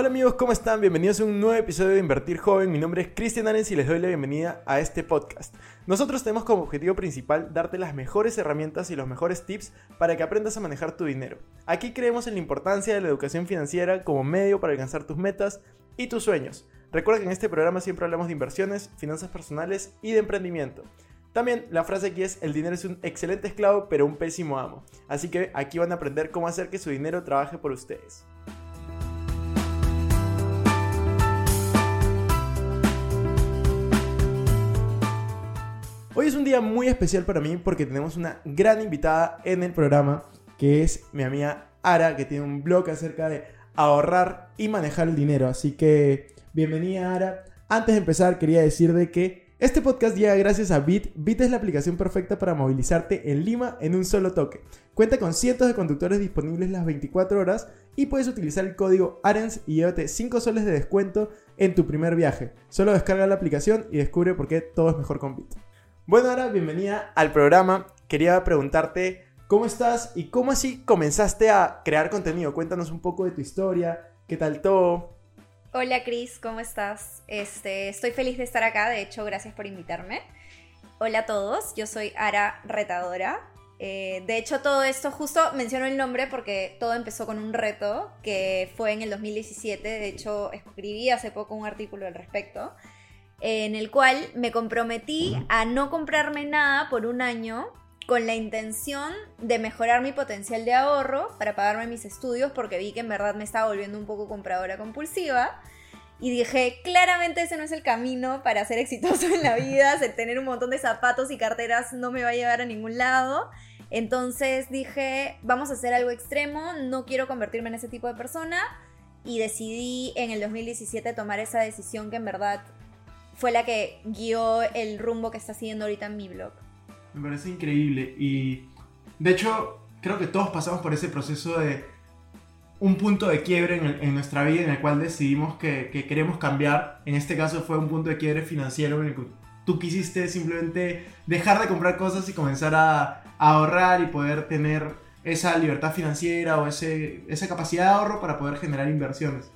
Hola amigos, ¿cómo están? Bienvenidos a un nuevo episodio de Invertir Joven. Mi nombre es Cristian Arens y les doy la bienvenida a este podcast. Nosotros tenemos como objetivo principal darte las mejores herramientas y los mejores tips para que aprendas a manejar tu dinero. Aquí creemos en la importancia de la educación financiera como medio para alcanzar tus metas y tus sueños. Recuerda que en este programa siempre hablamos de inversiones, finanzas personales y de emprendimiento. También la frase aquí es, el dinero es un excelente esclavo pero un pésimo amo. Así que aquí van a aprender cómo hacer que su dinero trabaje por ustedes. Hoy es un día muy especial para mí porque tenemos una gran invitada en el programa que es mi amiga Ara que tiene un blog acerca de ahorrar y manejar el dinero. Así que bienvenida Ara. Antes de empezar quería decir de que este podcast llega gracias a Bit. Bit es la aplicación perfecta para movilizarte en Lima en un solo toque. Cuenta con cientos de conductores disponibles las 24 horas y puedes utilizar el código ARENS y llévate 5 soles de descuento en tu primer viaje. Solo descarga la aplicación y descubre por qué todo es mejor con Bit. Bueno, Ara, bienvenida al programa. Quería preguntarte cómo estás y cómo así comenzaste a crear contenido. Cuéntanos un poco de tu historia, qué tal todo. Hola Cris, ¿cómo estás? Este, estoy feliz de estar acá, de hecho, gracias por invitarme. Hola a todos, yo soy Ara Retadora. Eh, de hecho, todo esto, justo menciono el nombre porque todo empezó con un reto que fue en el 2017. De hecho, escribí hace poco un artículo al respecto, en el cual me comprometí a no comprarme nada por un año con la intención de mejorar mi potencial de ahorro para pagarme mis estudios porque vi que en verdad me estaba volviendo un poco compradora compulsiva. Y dije, claramente ese no es el camino para ser exitoso en la vida, tener un montón de zapatos y carteras no me va a llevar a ningún lado. Entonces dije, vamos a hacer algo extremo, no quiero convertirme en ese tipo de persona. Y decidí en el 2017 tomar esa decisión que en verdad fue la que guió el rumbo que está siguiendo ahorita en mi blog. Me parece increíble y de hecho creo que todos pasamos por ese proceso de un punto de quiebre en, el- en nuestra vida en el cual decidimos que, que queremos cambiar. En este caso fue un punto de quiebre financiero en el que tú quisiste simplemente dejar de comprar cosas y comenzar a, a ahorrar y poder tener esa libertad financiera o ese, esa capacidad de ahorro para poder generar inversiones.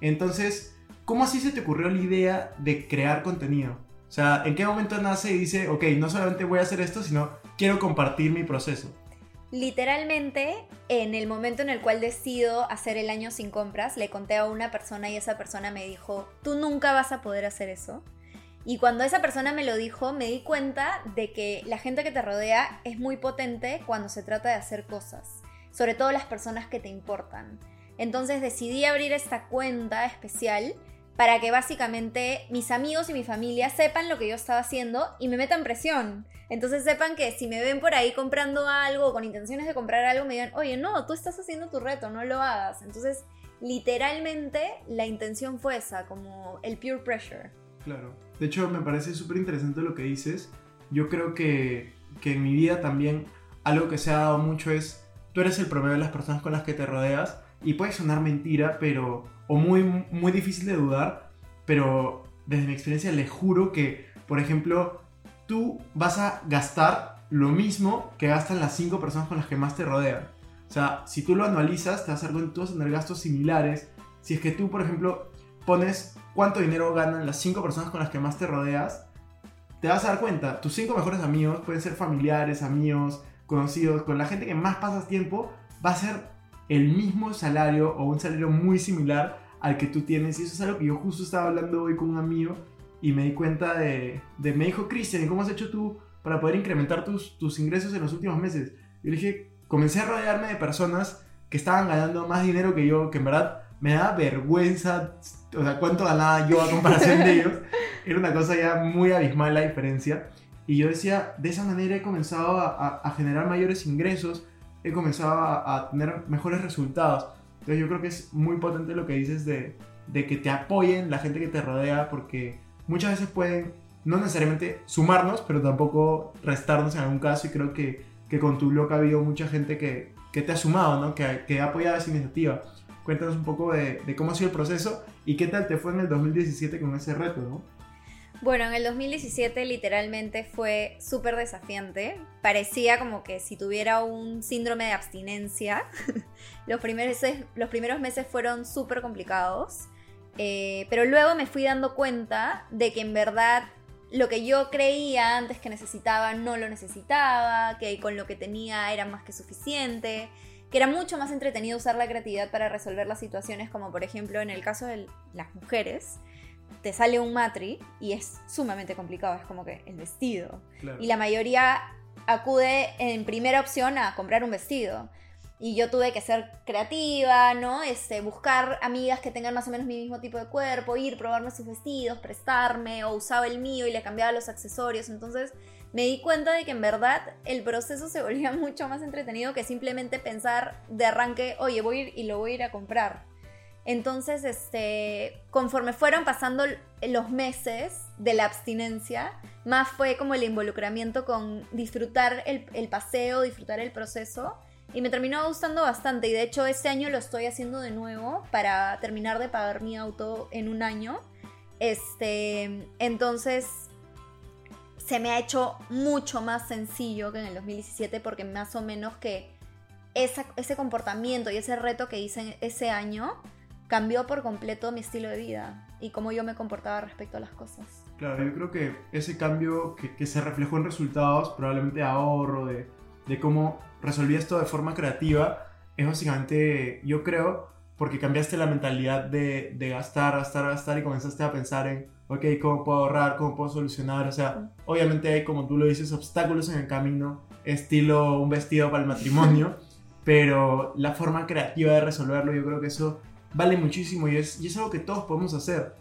Entonces, ¿cómo así se te ocurrió la idea de crear contenido? O sea, ¿en qué momento nace y dice, ok, no solamente voy a hacer esto, sino quiero compartir mi proceso? Literalmente, en el momento en el cual decido hacer el año sin compras, le conté a una persona y esa persona me dijo, tú nunca vas a poder hacer eso. Y cuando esa persona me lo dijo, me di cuenta de que la gente que te rodea es muy potente cuando se trata de hacer cosas, sobre todo las personas que te importan. Entonces decidí abrir esta cuenta especial para que básicamente mis amigos y mi familia sepan lo que yo estaba haciendo y me metan presión. Entonces sepan que si me ven por ahí comprando algo con intenciones de comprar algo, me digan, oye, no, tú estás haciendo tu reto, no lo hagas. Entonces, literalmente, la intención fue esa, como el pure pressure. Claro. De hecho, me parece súper interesante lo que dices. Yo creo que, que en mi vida también algo que se ha dado mucho es, tú eres el promedio de las personas con las que te rodeas y puede sonar mentira, pero, o muy, muy difícil de dudar, pero desde mi experiencia les juro que, por ejemplo, tú vas a gastar lo mismo que gastan las cinco personas con las que más te rodean. O sea, si tú lo anualizas, te vas a dar tú vas a tener gastos similares. Si es que tú, por ejemplo, pones cuánto dinero ganan las cinco personas con las que más te rodeas, te vas a dar cuenta, tus cinco mejores amigos pueden ser familiares, amigos, conocidos, con la gente que más pasas tiempo, va a ser el mismo salario o un salario muy similar al que tú tienes. Y eso es algo que yo justo estaba hablando hoy con un amigo y me di cuenta de, de me dijo, Cristian, ¿y cómo has hecho tú para poder incrementar tus, tus ingresos en los últimos meses? Yo le dije, comencé a rodearme de personas que estaban ganando más dinero que yo, que en verdad me daba vergüenza, o sea, cuánto ganaba yo a comparación de ellos. Era una cosa ya muy abismal la diferencia. Y yo decía, de esa manera he comenzado a, a- a generar mayores ingresos, he comenzado a, a tener mejores resultados. Entonces yo creo que es muy potente lo que dices de, de que te apoyen la gente que te rodea, porque muchas veces pueden no necesariamente sumarnos, pero tampoco restarnos en algún caso. Y creo que, que con tu blog ha habido mucha gente que, que te ha sumado, ¿no? que, que ha apoyado esa iniciativa. Cuéntanos un poco de, de cómo ha sido el proceso y qué tal te fue en el 2017 con ese reto, ¿no? Bueno, en el 2017 literalmente fue súper desafiante. Parecía como que si tuviera un síndrome de abstinencia. los, primeros, los primeros meses fueron súper complicados. Eh, pero luego me fui dando cuenta de que en verdad lo que yo creía antes que necesitaba no lo necesitaba, que con lo que tenía era más que suficiente, que era mucho más entretenido usar la creatividad para resolver las situaciones, como por ejemplo en el caso de las mujeres te sale un matri y es sumamente complicado, es como que el vestido. Claro. Y la mayoría acude en primera opción a comprar un vestido. Y yo tuve que ser creativa, ¿no? Este, buscar amigas que tengan más o menos mi mismo tipo de cuerpo, ir, probarme sus vestidos, prestarme, o usaba el mío y le cambiaba los accesorios. Entonces me di cuenta de que en verdad el proceso se volvía mucho más entretenido que simplemente pensar de arranque, oye, voy a ir y lo voy a ir a comprar. Entonces, este, conforme fueron pasando los meses de la abstinencia, más fue como el involucramiento con disfrutar el, paseo, disfrutar el proceso. Y me terminó gustando bastante. Y de hecho, este año lo estoy haciendo de nuevo para terminar de pagar mi auto en un año. Este, entonces, se me ha hecho mucho más sencillo que en el 2017 porque más o menos que ese comportamiento y ese reto que hice ese año cambió por completo mi estilo de vida y cómo yo me comportaba respecto a las cosas. Claro, yo creo que ese cambio que, que se reflejó en resultados, probablemente ahorro, de, de cómo resolví esto de forma creativa, es básicamente, yo creo, porque cambiaste la mentalidad de, de gastar, gastar, gastar y comenzaste a pensar en, ok, ¿cómo puedo ahorrar? ¿Cómo puedo solucionar? O sea, obviamente hay, como tú lo dices, obstáculos en el camino, estilo un vestido para el matrimonio, pero la forma creativa de resolverlo, yo creo que eso vale muchísimo y es, y es algo que todos podemos hacer.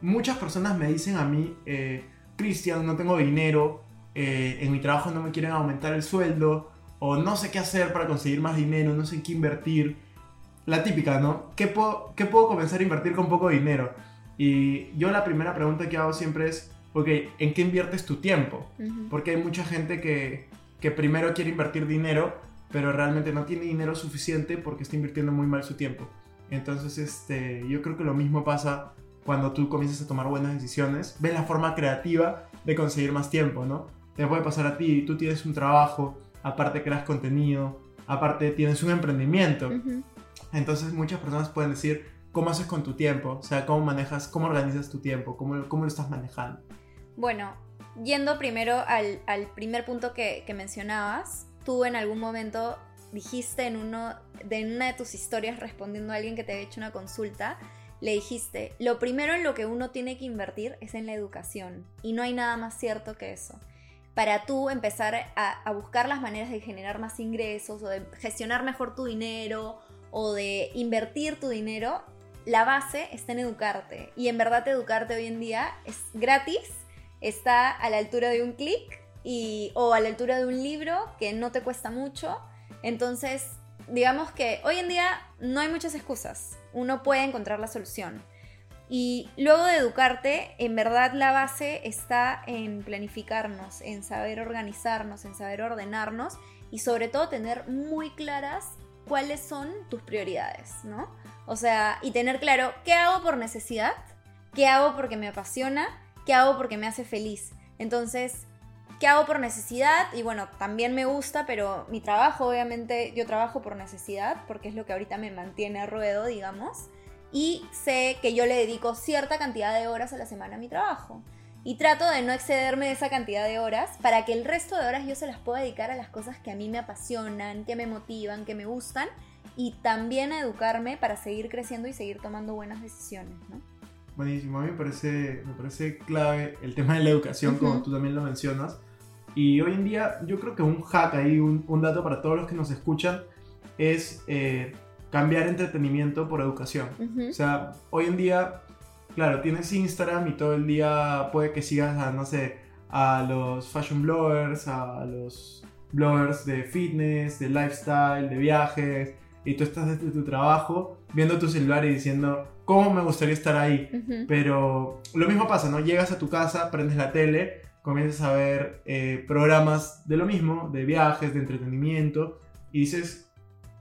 Muchas personas me dicen a mí, eh, Cristian, no tengo dinero, eh, en mi trabajo no me quieren aumentar el sueldo, o no sé qué hacer para conseguir más dinero, no sé en qué invertir. La típica, ¿no? ¿Qué puedo, ¿Qué puedo comenzar a invertir con poco dinero? Y yo la primera pregunta que hago siempre es, ok, ¿en qué inviertes tu tiempo? Uh -huh. Porque hay mucha gente que, que primero quiere invertir dinero, pero realmente no tiene dinero suficiente porque está invirtiendo muy mal su tiempo. Entonces, este, yo creo que lo mismo pasa cuando tú comienzas a tomar buenas decisiones. Ves la forma creativa de conseguir más tiempo, ¿no? Te puede pasar a ti, tú tienes un trabajo, aparte creas contenido, aparte tienes un emprendimiento. Uh -huh. Entonces, muchas personas pueden decir, ¿cómo haces con tu tiempo? O sea, ¿cómo manejas, cómo organizas tu tiempo? ¿Cómo, cómo lo estás manejando? Bueno, yendo primero al, al primer punto que, que mencionabas, tú en algún momento dijiste en, uno, de, una de tus historias respondiendo a alguien que te había hecho una consulta, le dijiste, lo primero en lo que uno tiene que invertir es en la educación. Y no hay nada más cierto que eso. Para tú empezar a, buscar las maneras de generar más ingresos o de gestionar mejor tu dinero o de invertir tu dinero, la base está en educarte. Y en verdad educarte hoy en día es gratis, está a la altura de un clic o a la altura de un libro que no te cuesta mucho. Entonces, digamos que hoy en día no hay muchas excusas. Uno puede encontrar la solución. Y luego de educarte, en verdad la base está en planificarnos, en saber organizarnos, en saber ordenarnos y sobre todo tener muy claras cuáles son tus prioridades, ¿no? O sea, y tener claro qué hago por necesidad, qué hago porque me apasiona, qué hago porque me hace feliz. Entonces, ¿qué hago por necesidad? Y bueno, también me gusta, pero mi trabajo, obviamente, yo trabajo por necesidad, porque es lo que ahorita me mantiene a ruedo, digamos. Y sé que yo le dedico cierta cantidad de horas a la semana a mi trabajo. Y trato de no excederme de esa cantidad de horas para que el resto de horas yo se las pueda dedicar a las cosas que a mí me apasionan, que me motivan, que me gustan. Y también a educarme para seguir creciendo y seguir tomando buenas decisiones, ¿no? Buenísimo, a mí me parece, me parece clave el tema de la educación, uh -huh. como tú también lo mencionas. Y hoy en día yo creo que un hack ahí, un, un dato para todos los que nos escuchan, es eh, cambiar entretenimiento por educación. Ujú. O sea, hoy en día, claro, tienes Instagram y todo el día puede que sigas a, no sé, a los fashion bloggers, a los bloggers de fitness, de lifestyle, de viajes, y tú estás desde tu trabajo viendo tu celular y diciendo, ¿cómo me gustaría estar ahí? Ujú. Pero lo mismo pasa, ¿no? Llegas a tu casa, prendes la tele, comienzas a ver eh, programas de lo mismo, de viajes, de entretenimiento, y dices,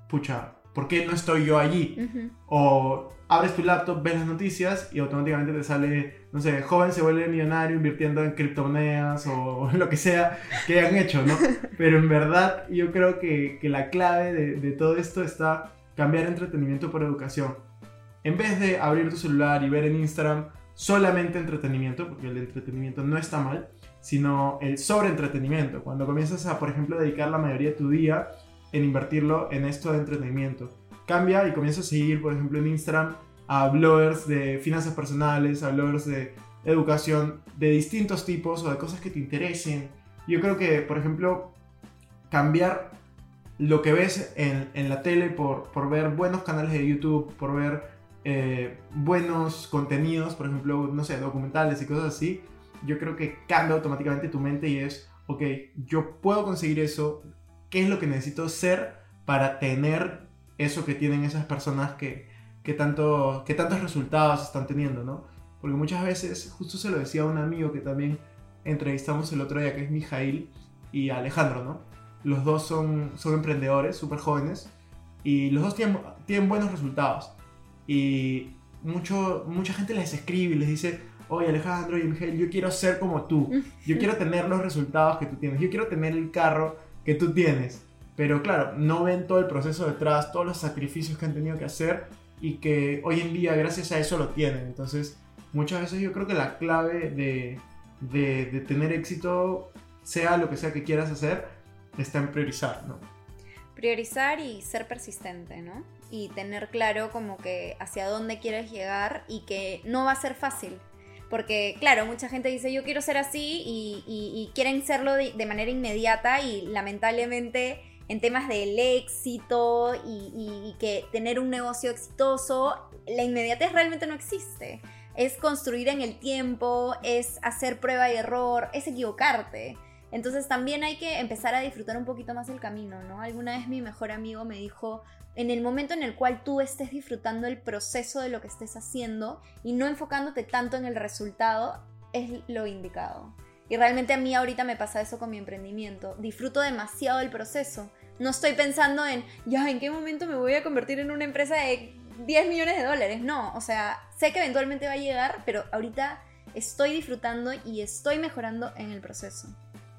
pucha, ¿por qué no estoy yo allí? Ujú. O abres tu laptop, ves las noticias y automáticamente te sale, no sé, joven se vuelve millonario invirtiendo en criptomonedas o lo que sea que han hecho, ¿no? Pero en verdad yo creo que, que la clave de, de todo esto está cambiar entretenimiento por educación. En vez de abrir tu celular y ver en Instagram solamente entretenimiento, porque el entretenimiento no está mal, sino el sobreentretenimiento. Cuando comienzas a, por ejemplo, dedicar la mayoría de tu día en invertirlo en esto de entretenimiento. Cambia y comienza a seguir, por ejemplo, en Instagram a bloggers de finanzas personales, a bloggers de educación de distintos tipos o de cosas que te interesen. Yo creo que, por ejemplo, cambiar lo que ves en, en la tele por, por ver buenos canales de YouTube, por ver eh, buenos contenidos, por ejemplo, no sé, documentales y cosas así, yo creo que cambia automáticamente tu mente y es, ok, yo puedo conseguir eso, ¿qué es lo que necesito ser para tener eso que tienen esas personas que, que, tanto, que tantos resultados están teniendo, ¿no? Porque muchas veces, justo se lo decía a un amigo que también entrevistamos el otro día, que es Mijail y Alejandro, ¿no? Los dos son, son emprendedores, súper jóvenes, y los dos tienen, tienen buenos resultados. Y mucho, mucha gente les escribe y les dice, oye Alejandro y Mijail, yo quiero ser como tú, yo quiero tener los resultados que tú tienes, yo quiero tener el carro que tú tienes. Pero claro, no ven todo el proceso detrás, todos los sacrificios que han tenido que hacer y que hoy en día gracias a eso lo tienen. Entonces, muchas veces yo creo que la clave de, de, de tener éxito, sea lo que sea que quieras hacer, está en priorizar, ¿no? Priorizar y ser persistente, ¿no? Y tener claro como que hacia dónde quieres llegar y que no va a ser fácil. Porque, claro, mucha gente dice yo quiero ser así y, y- y quieren serlo de, manera inmediata y lamentablemente en temas del éxito y, y- y que tener un negocio exitoso, la inmediatez realmente no existe. Es construir en el tiempo, es hacer prueba y error, es equivocarte. Entonces también hay que empezar a disfrutar un poquito más el camino, ¿no? Alguna vez mi mejor amigo me dijo, en el momento en el cual tú estés disfrutando el proceso de lo que estés haciendo y no enfocándote tanto en el resultado, es lo indicado. Y realmente a mí ahorita me pasa eso con mi emprendimiento. Disfruto demasiado el proceso. No estoy pensando en, ya, ¿en qué momento me voy a convertir en una empresa de 10 millones de dólares? No, o sea, sé que eventualmente va a llegar, pero ahorita estoy disfrutando y estoy mejorando en el proceso.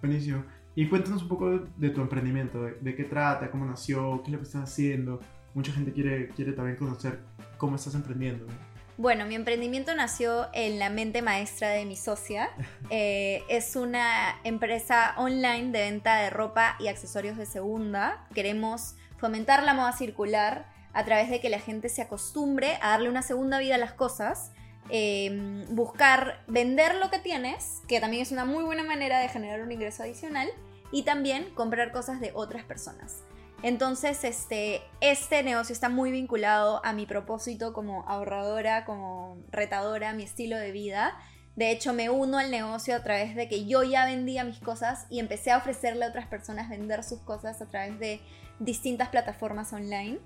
Buenísimo. Y cuéntanos un poco de tu emprendimiento, de, de qué trata, cómo nació, qué es lo que estás haciendo. Mucha gente quiere, quiere también conocer cómo estás emprendiendo. ¿no? Bueno, mi emprendimiento nació en la mente maestra de mi socia. Eh, es una empresa online de venta de ropa y accesorios de segunda. Queremos fomentar la moda circular a través de que la gente se acostumbre a darle una segunda vida a las cosas. Eh, buscar vender lo que tienes, que también es una muy buena manera de generar un ingreso adicional. Y también comprar cosas de otras personas. Entonces, este, este negocio está muy vinculado a mi propósito como ahorradora, como retadora, mi estilo de vida. De hecho, me uno al negocio a través de que yo ya vendía mis cosas y empecé a ofrecerle a otras personas vender sus cosas a través de distintas plataformas online.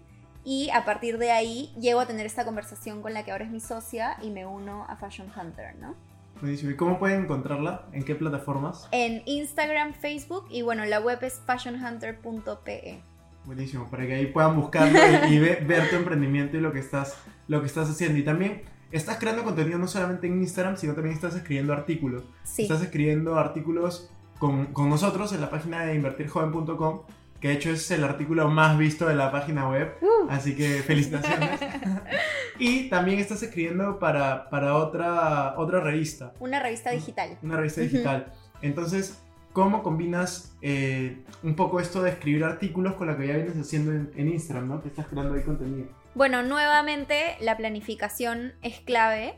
Y a partir de ahí llego a tener esta conversación con la que ahora es mi socia y me uno a Fashion Hunter, ¿no? Buenísimo. ¿Y cómo pueden encontrarla? ¿En qué plataformas? En Instagram, Facebook y bueno, la web es fashionhunter.pe. Buenísimo, para que ahí puedan buscarlo y, y ve- ver tu emprendimiento y lo que, estás, lo que estás haciendo. Y también estás creando contenido no solamente en Instagram, sino también estás escribiendo artículos. Sí. Estás escribiendo artículos con, con nosotros en la página de invertirjoven.com, que de hecho es el artículo más visto de la página web. Uh. Así que felicitaciones. y también estás escribiendo para, para otra, otra revista, Una revista digital. una revista digital. Entonces, ¿cómo combinas eh, un poco esto de escribir artículos con lo que ya vienes haciendo en, en Instagram, ¿no? Que estás creando ahí contenido. Bueno, nuevamente la planificación es clave.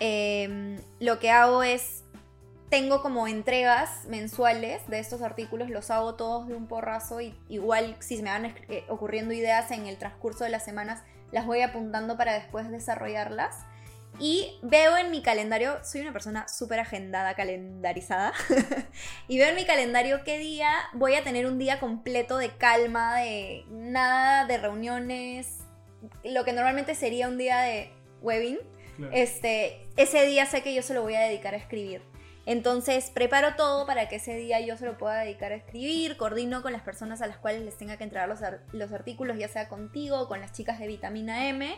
Eh, lo que hago es tengo como entregas mensuales de estos artículos, los hago todos de un porrazo y igual si se me van eh, ocurriendo ideas en el transcurso de las semanas, las voy apuntando para después desarrollarlas. Y veo en mi calendario, soy una persona súper agendada, calendarizada, y veo en mi calendario qué día voy a tener un día completo de calma, de nada de reuniones, lo que normalmente sería un día de webbing. Claro. Este, ese día sé que yo se lo voy a dedicar a escribir. Entonces preparo todo para que ese día yo se lo pueda dedicar a escribir, coordino con las personas a las cuales les tenga que entregar los, los artículos, ya sea contigo o con las chicas de Vitamina M,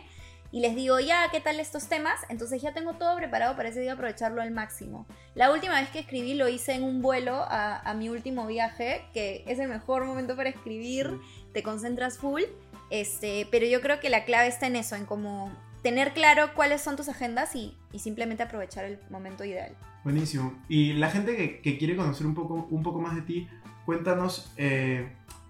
y les digo, ya, ¿qué tal estos temas? Entonces ya tengo todo preparado para ese día aprovecharlo al máximo. La última vez que escribí lo hice en un vuelo a, a mi último viaje, que es el mejor momento para escribir, te concentras full, este, pero yo creo que la clave está en eso, en como tener claro cuáles son tus agendas y, y simplemente aprovechar el momento ideal. Buenísimo. Y la gente que, que quiere conocer un poco, un poco más de ti, cuéntanos, eh,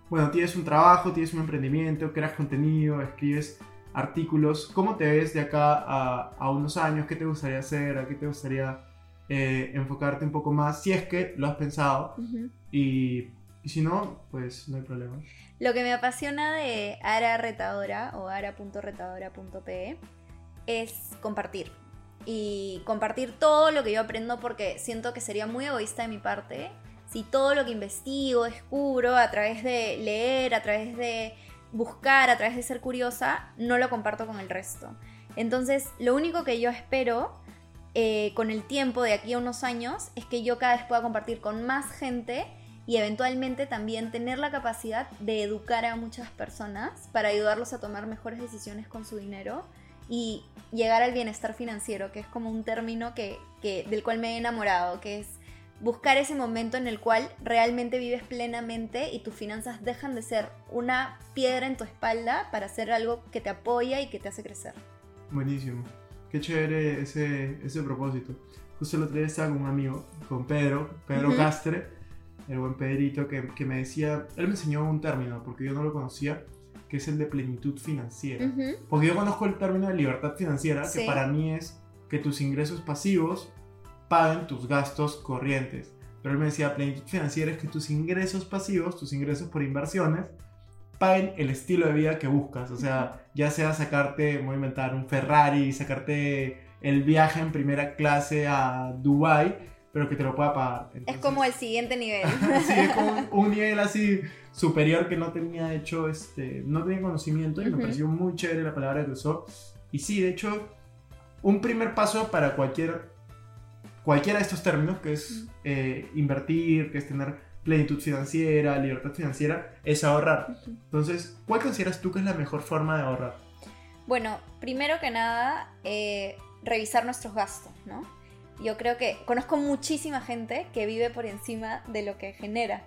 bueno, tienes un trabajo, tienes un emprendimiento, creas contenido, escribes artículos. ¿Cómo te ves de acá a, a unos años? ¿Qué te gustaría hacer? ¿A qué te gustaría eh, enfocarte un poco más? Si es que lo has pensado. Y, y si no, pues no hay problema. Lo que me apasiona de Ara Retadora o ara.retadora.pe es compartir. Y compartir todo lo que yo aprendo porque siento que sería muy egoísta de mi parte si todo lo que investigo, descubro a través de leer, a través de buscar, a través de ser curiosa, no lo comparto con el resto. Entonces, lo único que yo espero eh, con el tiempo de aquí a unos años es que yo cada vez pueda compartir con más gente y eventualmente también tener la capacidad de educar a muchas personas para ayudarlos a tomar mejores decisiones con su dinero y llegar al bienestar financiero, que es como un término que, que- del cual me he enamorado, que es buscar ese momento en el cual realmente vives plenamente y tus finanzas dejan de ser una piedra en tu espalda para ser algo que te apoya y que te hace crecer. Buenísimo. Qué chévere ese, ese propósito. Justo el otro día estaba con un amigo, con Pedro, Pedro Ujú. Castre, el buen Pedrito, que, que me decía, él me enseñó un término, porque yo no lo conocía, que es el de plenitud financiera. Ujú. Porque yo conozco el término de libertad financiera, que Sí. para mí es que tus ingresos pasivos paguen tus gastos corrientes. Pero él me decía, plenitud financiera es que tus ingresos pasivos, tus ingresos por inversiones, paguen el estilo de vida que buscas. O sea, ya sea sacarte, voy a inventar, un Ferrari, sacarte el viaje en primera clase a Dubai, pero que te lo pueda pagar. Es como el siguiente nivel. sí, es como un, un nivel así superior que no tenía hecho, este, no tenía conocimiento y me Ujú. pareció muy chévere la palabra que usó. Y sí, de hecho, un primer paso para cualquier, cualquiera de estos términos, que es eh, invertir, que es tener plenitud financiera, libertad financiera, es ahorrar. Entonces, ¿cuál consideras tú que es la mejor forma de ahorrar? Bueno, primero que nada, eh, revisar nuestros gastos, ¿no? Yo creo que conozco muchísima gente que vive por encima de lo que genera.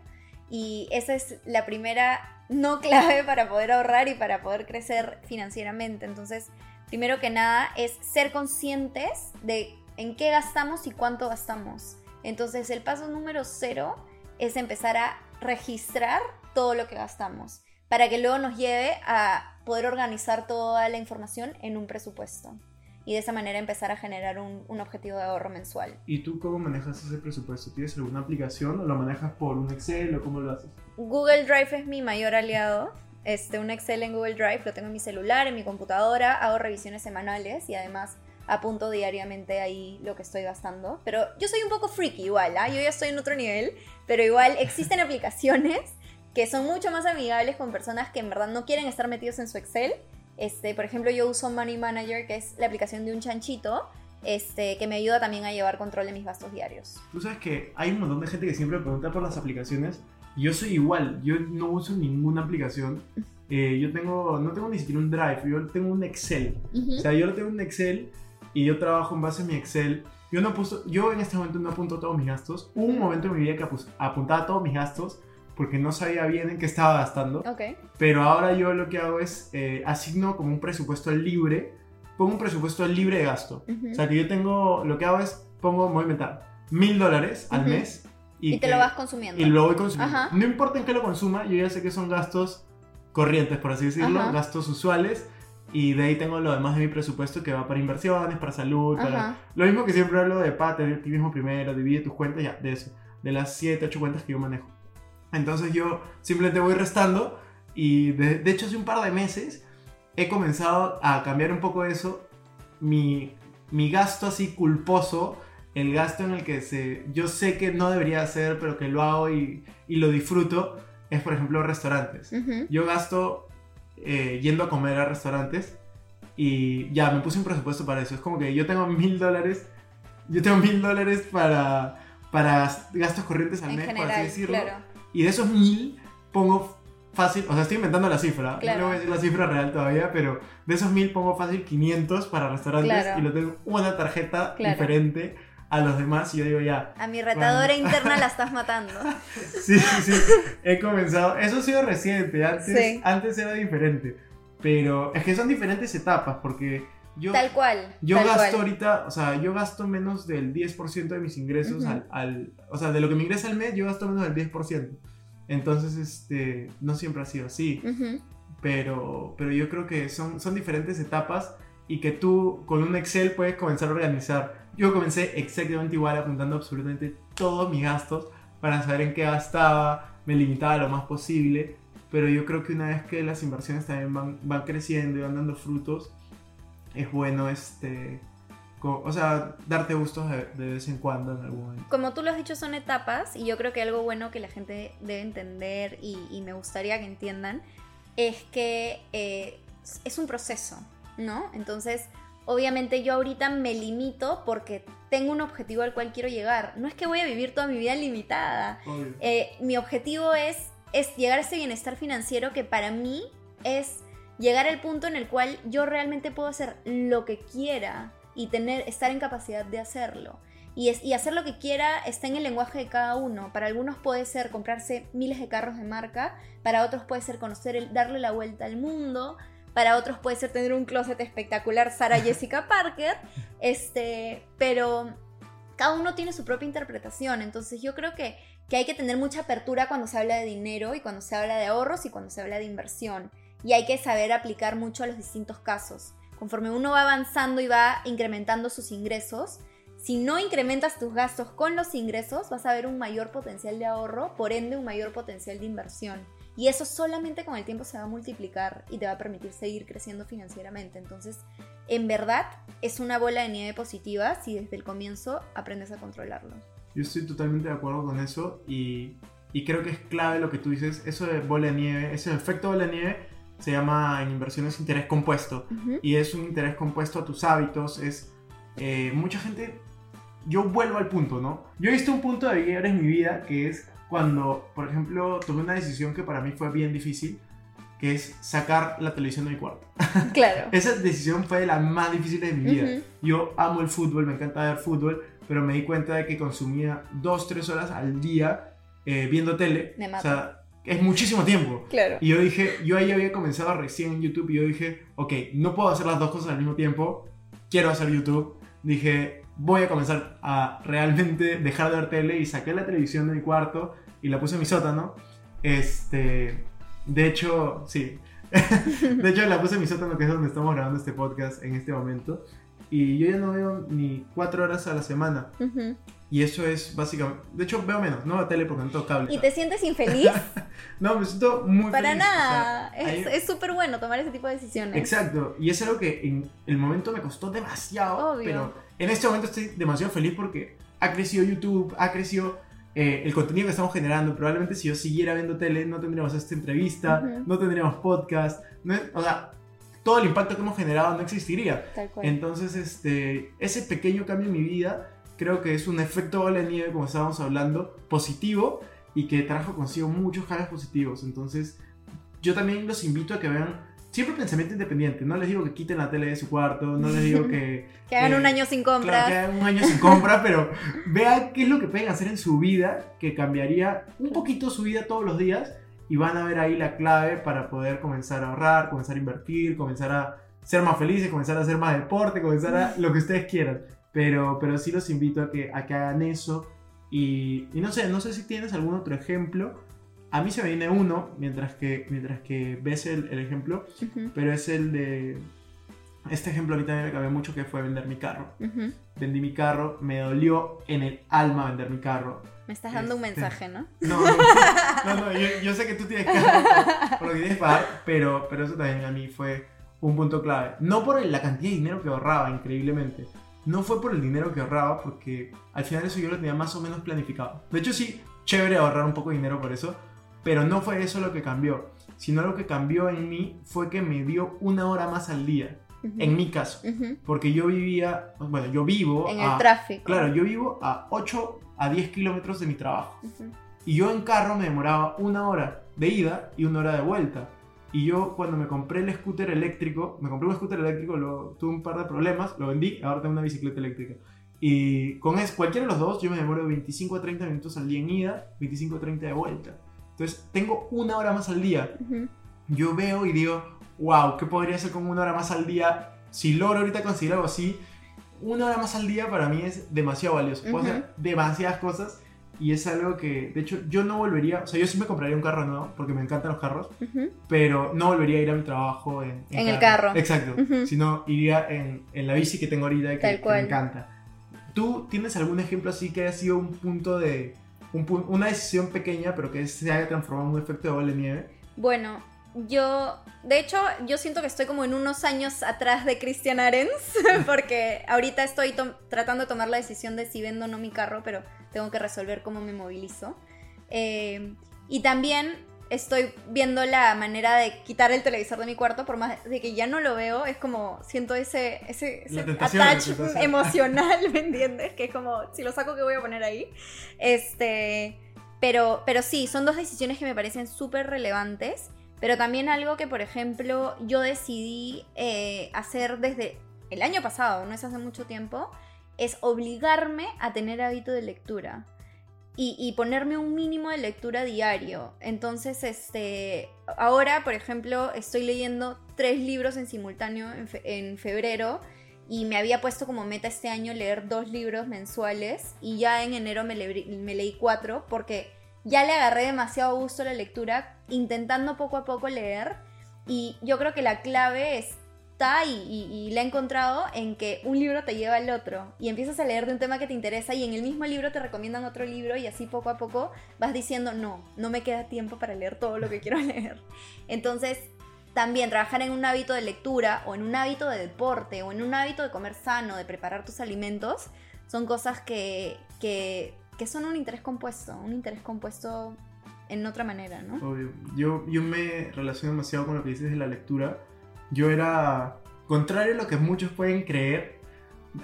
Y esa es la primera no clave para poder ahorrar y para poder crecer financieramente. Entonces, primero que nada es ser conscientes de en qué gastamos y cuánto gastamos. Entonces, el paso número cero es empezar a registrar todo lo que gastamos para que luego nos lleve a poder organizar toda la información en un presupuesto y de esa manera empezar a generar un, un objetivo de ahorro mensual. ¿Y tú cómo manejas ese presupuesto? ¿Tienes alguna aplicación o lo manejas por un Excel o cómo lo haces? Google Drive es mi mayor aliado. Este, un Excel en Google Drive lo tengo en mi celular, en mi computadora, hago revisiones semanales y además apunto diariamente ahí lo que estoy gastando. Pero yo soy un poco freaky igual, ¿ah? yo ya estoy en otro nivel, pero igual existen aplicaciones que son mucho más amigables con personas que en verdad no quieren estar metidos en su Excel. Este, por ejemplo, yo uso Money Manager, que es la aplicación de un chanchito, este, que me ayuda también a llevar control de mis gastos diarios. Tú sabes que hay un montón de gente que siempre pregunta por las aplicaciones. Yo soy igual, yo no uso ninguna aplicación. Eh, yo tengo, no tengo ni siquiera un Drive, yo tengo un Excel. O sea, yo lo tengo en Excel y yo trabajo en base a mi Excel. Yo, no puso, yo en este momento no apunto todos mis gastos. Hubo un momento en mi vida que apuntaba todos mis gastos porque no sabía bien en qué estaba gastando. Ok. Pero ahora yo lo que hago es eh, asigno como un presupuesto libre. Pongo un presupuesto libre de gasto. Ujú. O sea, que yo tengo, lo que hago es, pongo, voy a inventar, mil dólares al Ujú. mes. Y, te que- lo vas consumiendo. Y lo voy consumiendo. Ajá. No importa en qué lo consuma, yo ya sé que son gastos corrientes, por así decirlo, Ajá. gastos usuales. Y de ahí tengo lo demás de mi presupuesto que va para inversiones, para salud, para... Ajá. Lo mismo que siempre hablo de, pa, tener ti mismo primero, divide tus cuentas, ya, de eso. De las 7, 8 cuentas que yo manejo. Entonces yo simplemente voy restando y de, de hecho hace un par de meses he comenzado a cambiar un poco eso. Mi, mi gasto así culposo, el gasto en el que se, yo sé que no debería hacer, pero que lo hago y, y lo disfruto, es por ejemplo restaurantes. Ujú. Yo gasto eh, yendo a comer a restaurantes y ya me puse un presupuesto para eso. Es como que yo tengo mil dólares, yo tengo mil dólares para, para gastos corrientes al En mes, por general, así decirlo. claro. Y de esos mil pongo fácil, o sea, estoy inventando la cifra, Claro. no voy a decir la cifra real todavía, pero de esos mil pongo fácil 500 para restaurantes Claro. y lo tengo una tarjeta Claro. diferente a los demás y yo digo ya, A mi retadora Bueno. interna la estás matando. Sí, sí, sí. He comenzado. Eso ha sido reciente. Antes, Sí. antes era diferente. Pero es que son diferentes etapas porque yo, Tal cual. yo tal gasto cual. ahorita, o sea, yo gasto menos del 10% de mis ingresos al, al- O sea, de lo que me ingresa al mes, yo gasto menos del 10%. Entonces, este, no siempre ha sido así. Pero, pero yo creo que son, son diferentes etapas y que tú con un Excel puedes comenzar a organizar. Yo comencé exactamente igual apuntando absolutamente todos mis gastos para saber en qué gastaba, me limitaba lo más posible, pero yo creo que una vez que las inversiones también van, van creciendo y van dando frutos, es bueno este, o sea, darte gustos de, de vez en cuando en algún momento. Como tú lo has dicho, son etapas y yo creo que algo bueno que la gente debe entender y, y me gustaría que entiendan es que eh, es un proceso, ¿no? Entonces, obviamente yo ahorita me limito porque tengo un objetivo al cual quiero llegar. No es que voy a vivir toda mi vida limitada. Eh, mi objetivo es, es llegar a ese bienestar financiero que para mí es llegar al punto en el cual yo realmente puedo hacer lo que quiera y tener, estar en capacidad de hacerlo. Y, es, y hacer lo que quiera está en el lenguaje de cada uno. Para algunos puede ser comprarse miles de carros de marca, para otros puede ser conocer, el, darle la vuelta al mundo, para otros puede ser tener un closet espectacular, Sarah Jessica Parker, este, pero cada uno tiene su propia interpretación, entonces yo creo que, que hay que tener mucha apertura cuando se habla de dinero y cuando se habla de ahorros y cuando se habla de inversión. Y hay que saber aplicar mucho a los distintos casos. Conforme uno va avanzando y va incrementando sus ingresos, si no incrementas tus gastos con los ingresos, vas a ver un mayor potencial de ahorro, por ende un mayor potencial de inversión. Y eso solamente con el tiempo se va a multiplicar y te va a permitir seguir creciendo financieramente. Entonces, en verdad, es una bola de nieve positiva si desde el comienzo aprendes a controlarlo. Yo estoy totalmente de acuerdo con eso y, y creo que es clave lo que tú dices. Eso de bola de nieve, ese efecto bola de nieve se llama en inversiones interés compuesto. Y es un interés compuesto a tus hábitos. Es eh, mucha gente. Yo vuelvo al punto, ¿no? Yo he visto un punto de vivir en mi vida que es cuando, por ejemplo, tomé una decisión que para mí fue bien difícil, que es sacar la televisión de mi cuarto. Claro. Esa decisión fue de las más difíciles de mi vida. Ujú. Yo amo el fútbol, me encanta ver fútbol, pero me di cuenta de que consumía dos, tres horas al día eh, viendo tele. Me o sea, es muchísimo tiempo. Claro. Y yo dije, yo ahí había comenzado recién en YouTube y yo dije, ok, no puedo hacer las dos cosas al mismo tiempo, quiero hacer YouTube. Dije, voy a comenzar a realmente dejar de ver tele y saqué la televisión de mi cuarto y la puse en mi sótano. Este, de hecho, sí. de hecho, la puse en mi sótano, que es donde estamos grabando este podcast en este momento. Y yo ya no veo ni cuatro horas a la semana. Ujú. Y eso es básicamente... De hecho, veo menos, no veo tele porque no tengo cable. ¿Y te sientes infeliz? No, me siento muy Para feliz, o sea, nada. Es súper bueno tomar ese tipo de decisiones. Exacto, y es algo que en el momento me costó demasiado, Obvio. pero en este momento estoy demasiado feliz porque ha crecido YouTube, ha crecido eh, el contenido que estamos generando. Probablemente si yo siguiera viendo tele no tendríamos esta entrevista, no tendríamos podcast, no o sea, todo el impacto que hemos generado no existiría. Tal cual. Entonces, este, ese pequeño cambio en mi vida creo que es un efecto bola de nieve, como estábamos hablando, positivo y que trajo consigo muchos cambios positivos. Entonces, yo también los invito a que vean siempre pensamiento independiente. No les digo que quiten la tele de su cuarto, no les digo que... que hagan eh, un año sin compras. Claro, que hagan un año sin compra, pero vean qué es lo que pueden hacer en su vida que cambiaría un poquito su vida todos los días y van a ver ahí la clave para poder comenzar a ahorrar, comenzar a invertir, comenzar a ser más felices, comenzar a hacer más deporte, comenzar a lo que ustedes quieran. Pero, pero sí los invito a que, a que hagan eso. Y, y no sé, no sé si tienes algún otro ejemplo. A mí se me viene uno mientras que, mientras que ves el, el ejemplo, Ujú. pero es el de este ejemplo a mí también me cambió mucho que fue vender mi carro. Ujú. Vendí mi carro, me dolió en el alma vender mi carro. Me estás dando un Este, mensaje, ¿no? No, no, no, no, yo, yo sé que tú tienes por, por lo que tienes que pagar, pero, pero eso también a mí fue un punto clave. No por la cantidad de dinero que ahorraba, increíblemente. No fue por el dinero que ahorraba, porque al final eso yo lo tenía más o menos planificado. De hecho, sí, chévere ahorrar un poco de dinero por eso, pero no fue eso lo que cambió, sino lo que cambió en mí fue que me dio una hora más al día, Ujú. en mi caso. Ujú. Porque yo vivía, bueno, yo vivo En a- el tráfico. Claro, yo vivo a 8 a 10 kilómetros de mi trabajo. Ujú. Y yo en carro me demoraba una hora de ida y una hora de vuelta. Y yo cuando me compré el scooter eléctrico, me compré un scooter eléctrico, lo, tuve un par de problemas, lo vendí, ahora tengo una bicicleta eléctrica. Y con es, cualquiera de los dos yo me demoro 25 a 30 minutos al día en ida, 25 a 30 de vuelta. Entonces tengo una hora más al día. Ujú. Yo veo y digo, wow, ¿qué podría hacer con una hora más al día? Si logro ahorita conseguir algo así, una hora más al día para mí es demasiado valioso. Puedo Ujú. hacer demasiadas cosas y es algo que, de hecho, yo no volvería, o sea, yo sí me compraría un carro nuevo porque me encantan los carros, pero no volvería a ir a mi trabajo en, En el carro. Exacto, Ujú. sino iría en, en la bici que tengo ahorita y que, Tal que me encanta. ¿Tú tienes algún ejemplo así que haya sido un punto de, un una decisión pequeña pero que se haya transformado en un efecto de bola de nieve? Bueno, yo, de hecho, yo siento que estoy como en unos años atrás de Christian Arens, porque ahorita estoy to- tratando de tomar la decisión de si vendo o no mi carro, pero tengo que resolver cómo me movilizo. Eh, y también estoy viendo la manera de quitar el televisor de mi cuarto, por más de que ya no lo veo, es como siento ese, ese, attach emocional, ¿me entiendes? Que es como, si lo saco, ¿qué voy a poner ahí? Este, pero, pero sí, son dos decisiones que me parecen súper relevantes. Pero también algo que, por ejemplo, yo decidí eh, hacer desde el año pasado, no es hace mucho tiempo, es obligarme a tener hábito de lectura. Y, ponerme un mínimo de lectura diario. Entonces, este, ahora, por ejemplo, estoy leyendo tres libros en simultáneo en, fe- en febrero y me había puesto como meta este año leer dos libros mensuales y ya en enero me, me leí cuatro porque ya le agarré demasiado gusto a la lectura, intentando poco a poco leer y yo creo que la clave está y, y- y la he encontrado en que un libro te lleva al otro y empiezas a leer de un tema que te interesa y en el mismo libro te recomiendan otro libro y así poco a poco vas diciendo no, no me queda tiempo para leer todo lo que quiero leer. Entonces también trabajar en un hábito de lectura o en un hábito de deporte o en un hábito de comer sano, de preparar tus alimentos, son cosas que, que, que son un interés compuesto, un interés compuesto en otra manera, ¿no? Obvio. Yo, yo me relaciono demasiado con lo que dices de la lectura. Yo era, contrario a lo que muchos pueden creer,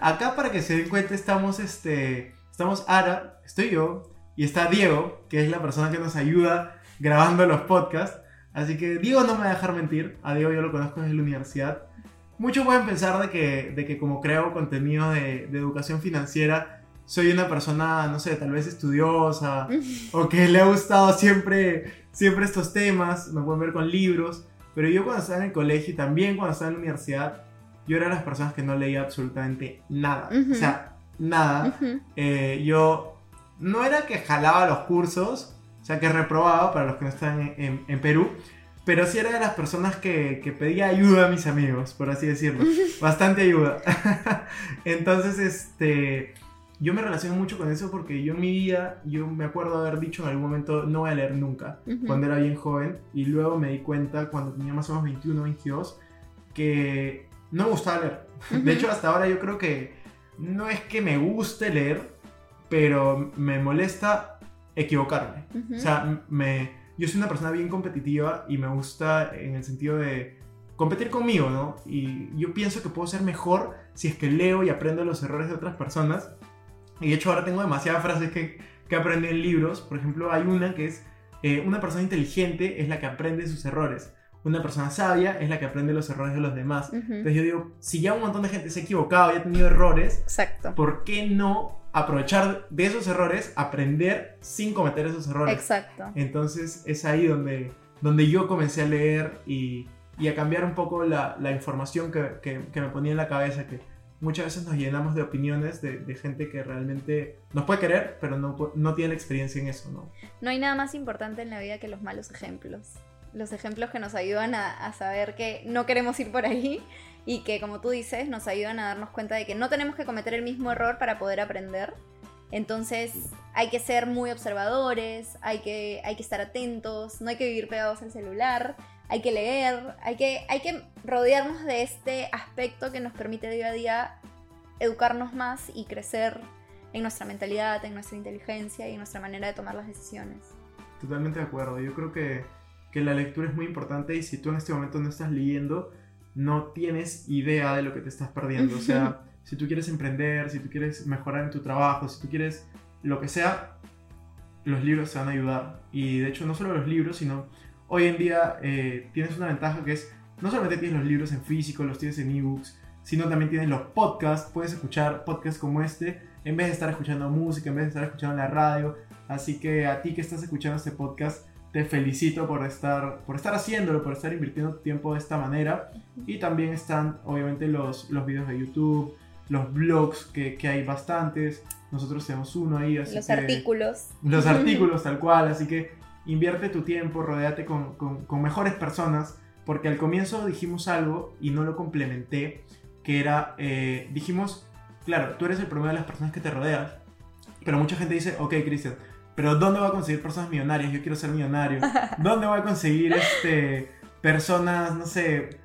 acá para que se den cuenta estamos, este, estamos Ara, estoy yo, y está Diego, que es la persona que nos ayuda grabando los podcasts. Así que Diego no me va a dejar mentir, a Diego yo lo conozco desde la universidad. Muchos pueden pensar de que, de que como creo contenido de, de educación financiera, soy una persona, no sé, tal vez estudiosa, o que le ha gustado siempre, siempre estos temas, me pueden ver con libros, pero yo cuando estaba en el colegio y también cuando estaba en la universidad, yo era de las personas que no leía absolutamente nada, o sea, nada. Eh, yo no era que jalaba los cursos, o sea, que reprobaba para los que no están en, en- en Perú, pero sí era de las personas que, que pedía ayuda a mis amigos, por así decirlo, bastante ayuda. Entonces, este, yo me relaciono mucho con eso porque yo en mi vida, yo me acuerdo haber dicho en algún momento, no voy a leer nunca, Ujú. cuando era bien joven, y luego me di cuenta cuando tenía más o menos 21, 22, que no me gustaba leer. De Ujú. hecho, hasta ahora yo creo que no es que me guste leer, pero me molesta equivocarme. Ujú. O sea, me, yo soy una persona bien competitiva y me gusta en el sentido de competir conmigo, ¿no? Y yo pienso que puedo ser mejor si es que leo y aprendo los errores de otras personas. Y de hecho ahora tengo demasiadas frases que, que aprendí en libros. Por ejemplo, hay una que es, eh, una persona inteligente es la que aprende sus errores. Una persona sabia es la que aprende los errores de los demás. Ujú. Entonces yo digo, si ya un montón de gente se ha equivocado y ha tenido errores, Exacto. ¿por qué no aprovechar de esos errores, aprender sin cometer esos errores? Exacto. Entonces es ahí donde, donde yo comencé a leer y, y a cambiar un poco la, la información que, que- que me ponía en la cabeza, que muchas veces nos llenamos de opiniones de, de gente que realmente nos puede querer, pero no, no tiene la experiencia en eso, ¿no? No hay nada más importante en la vida que los malos ejemplos. los ejemplos que nos ayudan a, a saber que no queremos ir por ahí y que, como tú dices, nos ayudan a darnos cuenta de que no tenemos que cometer el mismo error para poder aprender. Entonces hay que ser muy observadores, hay que, hay que estar atentos, no hay que vivir pegados al celular, hay que leer, hay que, hay que rodearnos de este aspecto que nos permite día a día educarnos más y crecer en nuestra mentalidad, en nuestra inteligencia y en nuestra manera de tomar las decisiones. Totalmente de acuerdo. Yo creo que, que la lectura es muy importante y si tú en este momento no estás leyendo, no tienes idea de lo que te estás perdiendo. O sea, si tú quieres emprender, si tú quieres mejorar en tu trabajo, si tú quieres lo que sea, los libros te van a ayudar. Y de hecho, no solo los libros, sino hoy en día eh, tienes una ventaja que es, no solamente tienes los libros en físico, los tienes en ebooks, sino también tienes los podcasts. Puedes escuchar podcasts como este en vez de estar escuchando música, en vez de estar escuchando la radio. Así que a ti que estás escuchando este podcast, te felicito por estar, por estar haciéndolo, por estar invirtiendo tu tiempo de esta manera. Y también están, obviamente, los, los videos de YouTube, los blogs, que, que hay bastantes. Nosotros tenemos uno ahí. Así Los que- artículos. Los artículos, tal cual. Así que invierte tu tiempo, rodéate con, con- con mejores personas. Porque al comienzo dijimos algo y no lo complementé. Que era, eh, dijimos, claro, tú eres el promedio de las personas que te rodeas. Pero mucha gente dice, ok, Cristian, pero ¿dónde voy a conseguir personas millonarias? Yo quiero ser millonario. ¿Dónde voy a conseguir este, personas, no sé,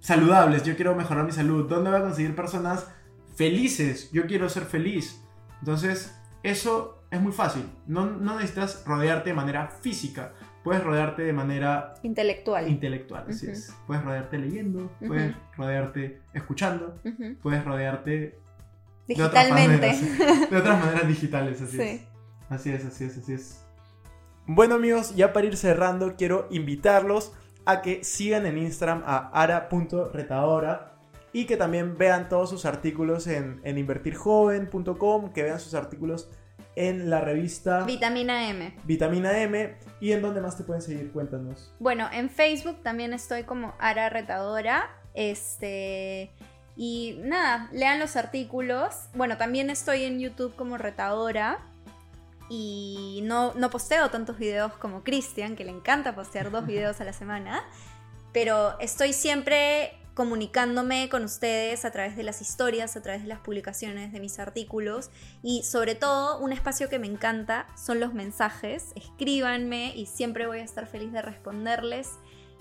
saludables? Yo quiero mejorar mi salud. ¿Dónde voy a conseguir personas felices? Yo quiero ser feliz. Entonces, eso es muy fácil. No, no necesitas rodearte de manera física. Puedes rodearte de manera Intelectual. intelectual. Así Ujú. es. Puedes rodearte leyendo, puedes rodearte escuchando, puedes rodearte de otras Digitalmente. maneras, de otras maneras digitales. Así es. Sí. Así es, así es, así es. Bueno amigos, ya para ir cerrando, quiero invitarlos a que sigan en Instagram a ara.retadora y que también vean todos sus artículos en, en invertirjoven.com, que vean sus artículos en la revista Vitamina M. Vitamina M y en dónde más te pueden seguir, cuéntanos. Bueno, en Facebook también estoy como Ara Retadora. Este. Y nada, lean los artículos. Bueno, también estoy en YouTube como Retadora. Y no, no posteo tantos videos como Cristian, que le encanta postear dos videos a la semana. Pero estoy siempre comunicándome con ustedes a través de las historias, a través de las publicaciones de mis artículos y sobre todo un espacio que me encanta son los mensajes. Escríbanme y siempre voy a estar feliz de responderles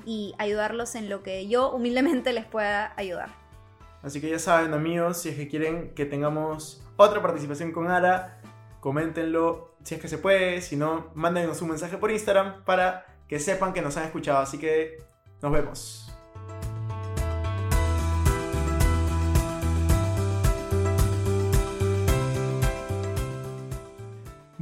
y ayudarlos en lo que yo humildemente les pueda ayudar. Así que ya saben amigos, si es que quieren que tengamos otra participación con Ara, coméntenlo si es que se puede, si no, mándenos un mensaje por Instagram para que sepan que nos han escuchado. Así que nos vemos.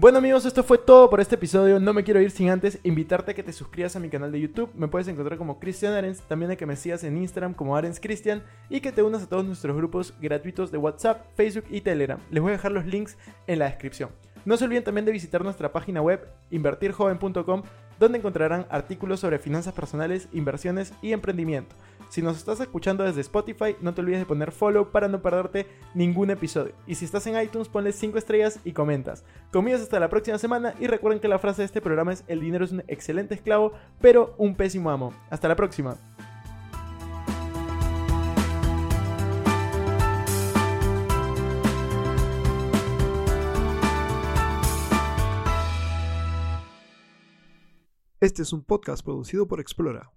Bueno amigos, esto fue todo por este episodio. No me quiero ir sin antes invitarte a que te suscribas a mi canal de YouTube. Me puedes encontrar como Cristian Arens, también a que me sigas en Instagram como Arens Cristian y que te unas a todos nuestros grupos gratuitos de WhatsApp, Facebook y Telegram. Les voy a dejar los links en la descripción. No se olviden también de visitar nuestra página web invertirjoven.com donde encontrarán artículos sobre finanzas personales, inversiones y emprendimiento. Si nos estás escuchando desde Spotify, no te olvides de poner follow para no perderte ningún episodio. Y si estás en iTunes, ponle 5 estrellas y comentas. Conmigo hasta la próxima semana y recuerden que la frase de este programa es el dinero es un excelente esclavo, pero un pésimo amo. Hasta la próxima. Este es un podcast producido por Explora.